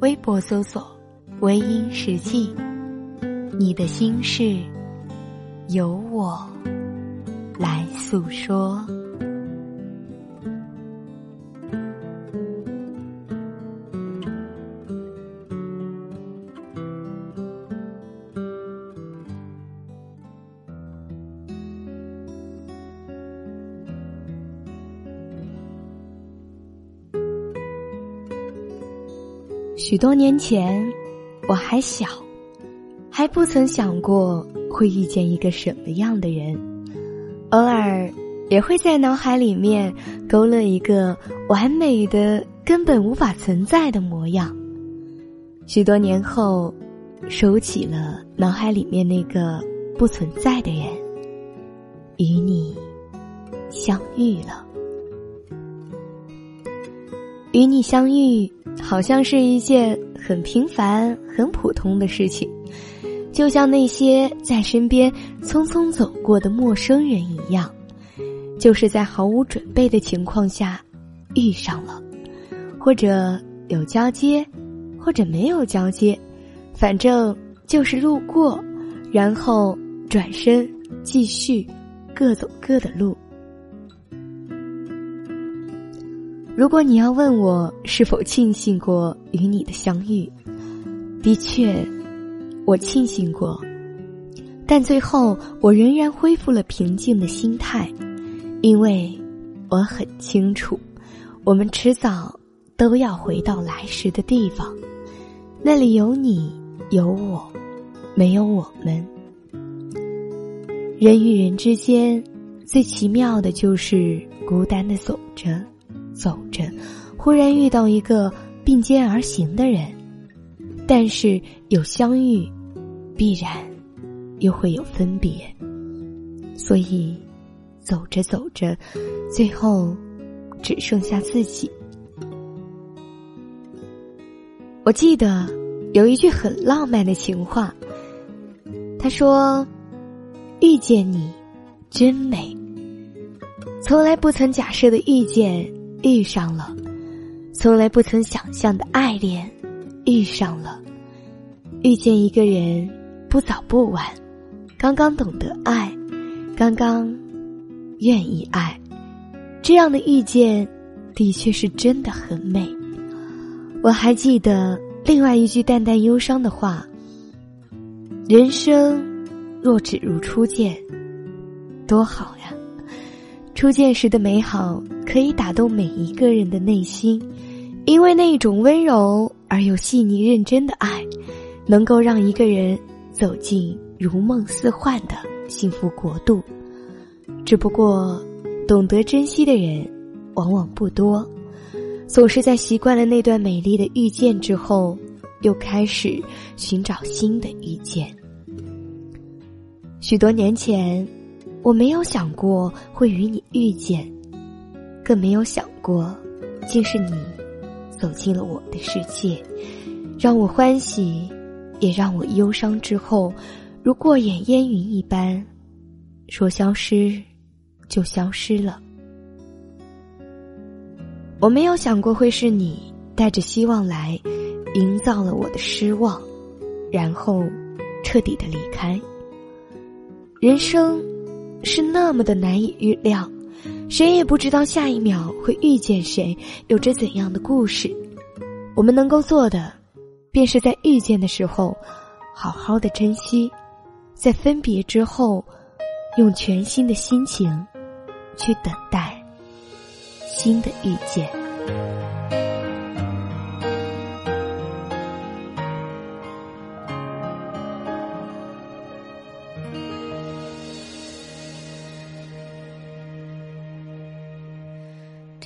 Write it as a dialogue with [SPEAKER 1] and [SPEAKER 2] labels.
[SPEAKER 1] 微博搜索“微音时记”。你的心事，由我来诉说。许多年前，我还小。还不曾想过会遇见一个什么样的人，偶尔也会在脑海里面勾勒一个完美的、根本无法存在的模样。许多年后，收起了脑海里面那个不存在的人，与你相遇了。与你相遇，好像是一件很平凡、很普通的事情。就像那些在身边匆匆走过的陌生人一样，就是在毫无准备的情况下遇上了，或者有交接，或者没有交接，反正就是路过，然后转身继续各走各的路。如果你要问我是否庆幸过与你的相遇，的确。我庆幸过，但最后我仍然恢复了平静的心态，因为我很清楚，我们迟早都要回到来时的地方，那里有你有我，没有我们。人与人之间最奇妙的就是孤单的走着，走着，忽然遇到一个并肩而行的人，但是有相遇。必然又会有分别，所以走着走着，最后只剩下自己。我记得有一句很浪漫的情话，他说：“遇见你真美。”从来不曾假设的遇见遇上了，从来不曾想象的爱恋遇上了，遇见一个人。不早不晚，刚刚懂得爱，刚刚愿意爱，这样的遇见，的确是真的很美。我还记得另外一句淡淡忧伤的话：人生若只如初见，多好呀！初见时的美好，可以打动每一个人的内心，因为那一种温柔而又细腻认真的爱，能够让一个人。走进如梦似幻的幸福国度，只不过懂得珍惜的人往往不多，总是在习惯了那段美丽的遇见之后，又开始寻找新的遇见。许多年前，我没有想过会与你遇见，更没有想过，竟是你走进了我的世界，让我欢喜。也让我忧伤之后，如过眼烟云一般，说消失，就消失了。我没有想过会是你带着希望来，营造了我的失望，然后彻底的离开。人生是那么的难以预料，谁也不知道下一秒会遇见谁，有着怎样的故事。我们能够做的。便是在遇见的时候，好好的珍惜；在分别之后，用全新的心情去等待新的遇见。